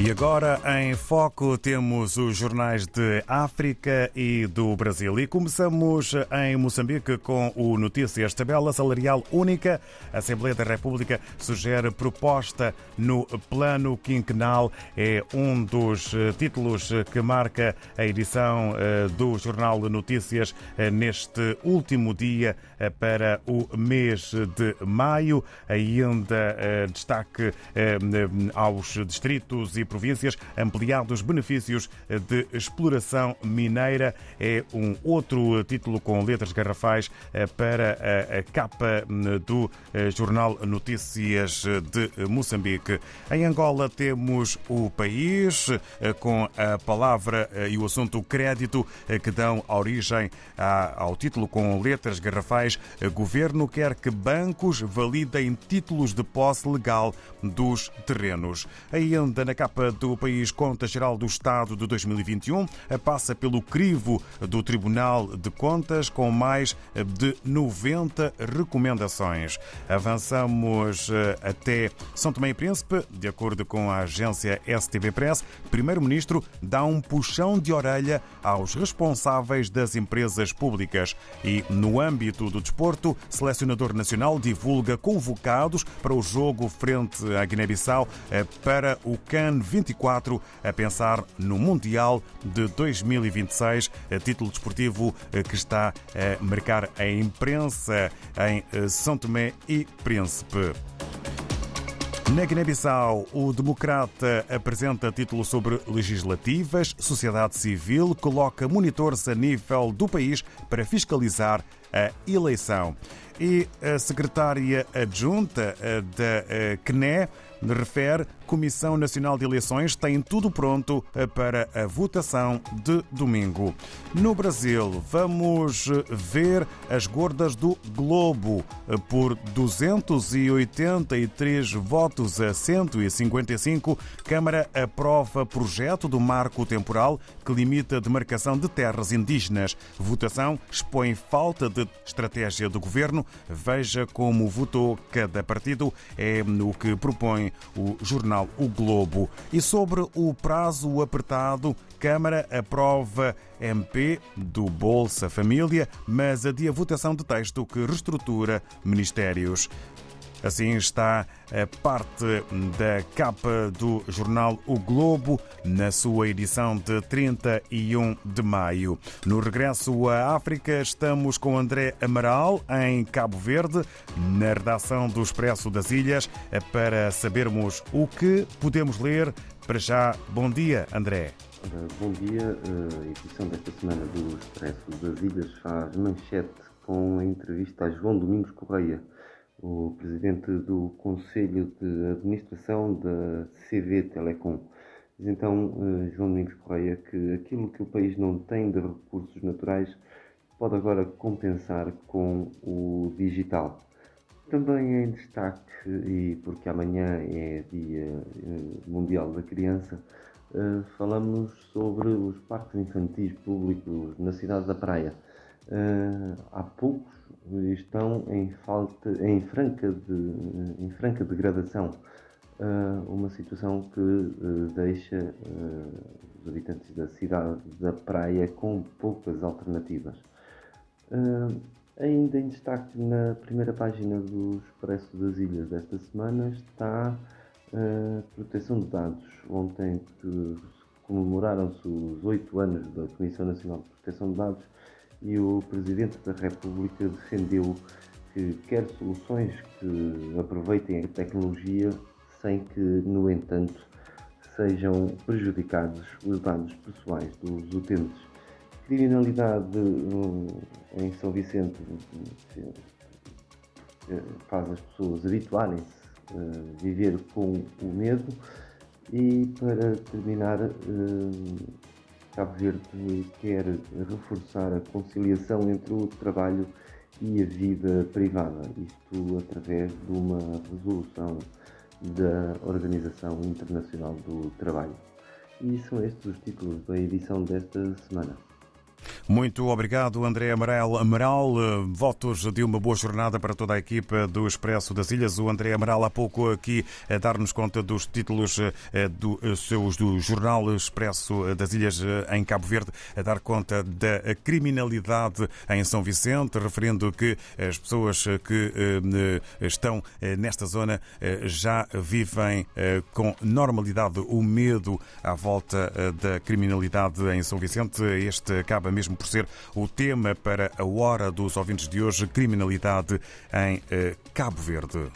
E agora em foco temos os jornais de África e do Brasil. E começamos em Moçambique com o Notícias Tabela Salarial Única. A Assembleia da República sugere proposta no plano quinquenal. É um dos títulos que marca a edição eh, do Jornal de Notícias eh, neste último dia eh, para o mês de maio. Ainda destaque aos distritos e províncias, ampliados benefícios de exploração mineira. É um outro título com letras garrafais eh, para a capa hum, do eh, jornal Notícias de Moçambique. Em Angola temos o país eh, com a palavra e o assunto crédito que dão origem ao título com letras garrafais. Governo quer que bancos validem títulos de posse legal dos terrenos. Ainda na capa capa do país Conta Geral do Estado de 2021 passa pelo crivo do Tribunal de Contas com mais de 90 recomendações. Avançamos eh, até São Tomé e Príncipe, de acordo com a agência STV Press, Primeiro-Ministro dá um puxão de orelha aos responsáveis das empresas públicas. E no âmbito do desporto, selecionador nacional divulga convocados para o jogo frente à Guiné-Bissau eh, para o CAN 24 a pensar no Mundial de 2026, título desportivo eh, que está a marcar a imprensa em eh, São Tomé e Príncipe. Na Guiné-Bissau, o Democrata apresenta título sobre legislativas, sociedade civil, coloca monitores a nível do país para fiscalizar a eleição. E a secretária adjunta da CNE refere Comissão Nacional de Eleições tem tudo pronto eh, para a votação de domingo. No Brasil, vamos eh, ver as gordas do Globo. Eh, por 283 votos a 155, Câmara aprova projeto do marco temporal que limita a demarcação de terras indígenas. Votação expõe falta de estratégia do governo. Veja como votou cada partido. É o que propõe o jornal O Globo. E sobre o prazo apertado, Câmara aprova MP do Bolsa Família, mas adia votação de texto que reestrutura ministérios. Assim está a parte da capa do jornal O Globo, na sua edição de 31 de maio. No regresso à África, estamos com André Amaral, em Cabo Verde, na redação do Expresso das Ilhas, para sabermos o que podemos ler. Para já, bom dia, André. Bom dia. A edição desta semana do Expresso das Ilhas faz manchete com a entrevista a João Domingos Correia o presidente do Conselho de Administração da CV Telecom. Diz então eh, João Domingos Correia que aquilo que o país não tem de recursos naturais pode agora compensar com o digital. Também em destaque, e porque amanhã é Dia eh, Mundial da Criança, eh, falamos sobre os parques infantis públicos na cidade da Praia. Há poucos estão em, falta, em, franca, de, em franca degradação. Uh, uma situação que uh, deixa uh, os habitantes da cidade da praia com poucas alternativas. ainda em destaque na primeira página do Expresso das Ilhas desta semana está a proteção de dados. Ontem comemoraram-se os oito anos da Comissão Nacional de Proteção de Dados e o Presidente da República defendeu que quer soluções que aproveitem a tecnologia sem que, no entanto, sejam prejudicados os dados pessoais dos utentes. Criminalidade em São Vicente eh, faz as pessoas habituarem-se a viver com o medo e para terminar eh, Cabo Verde quer reforçar a conciliação entre o trabalho e a vida privada, isto através de uma resolução da Organização Internacional do Trabalho. E são estes os títulos da edição desta semana. Muito obrigado, André Amaral. Amaral, eh, votos de uma boa jornada para toda a equipa do Expresso das Ilhas. O André Amaral há pouco aqui a dar-nos conta dos títulos eh, do, eh, seus do Jornal Expresso das Ilhas em Cabo Verde, a dar conta da criminalidade em São Vicente, referindo que as pessoas que estão nesta zona já vivem com normalidade o medo à volta da criminalidade em São Vicente. Este acaba mesmo por ser o tema para a hora dos ouvintes de hoje, criminalidade em eh, Cabo Verde.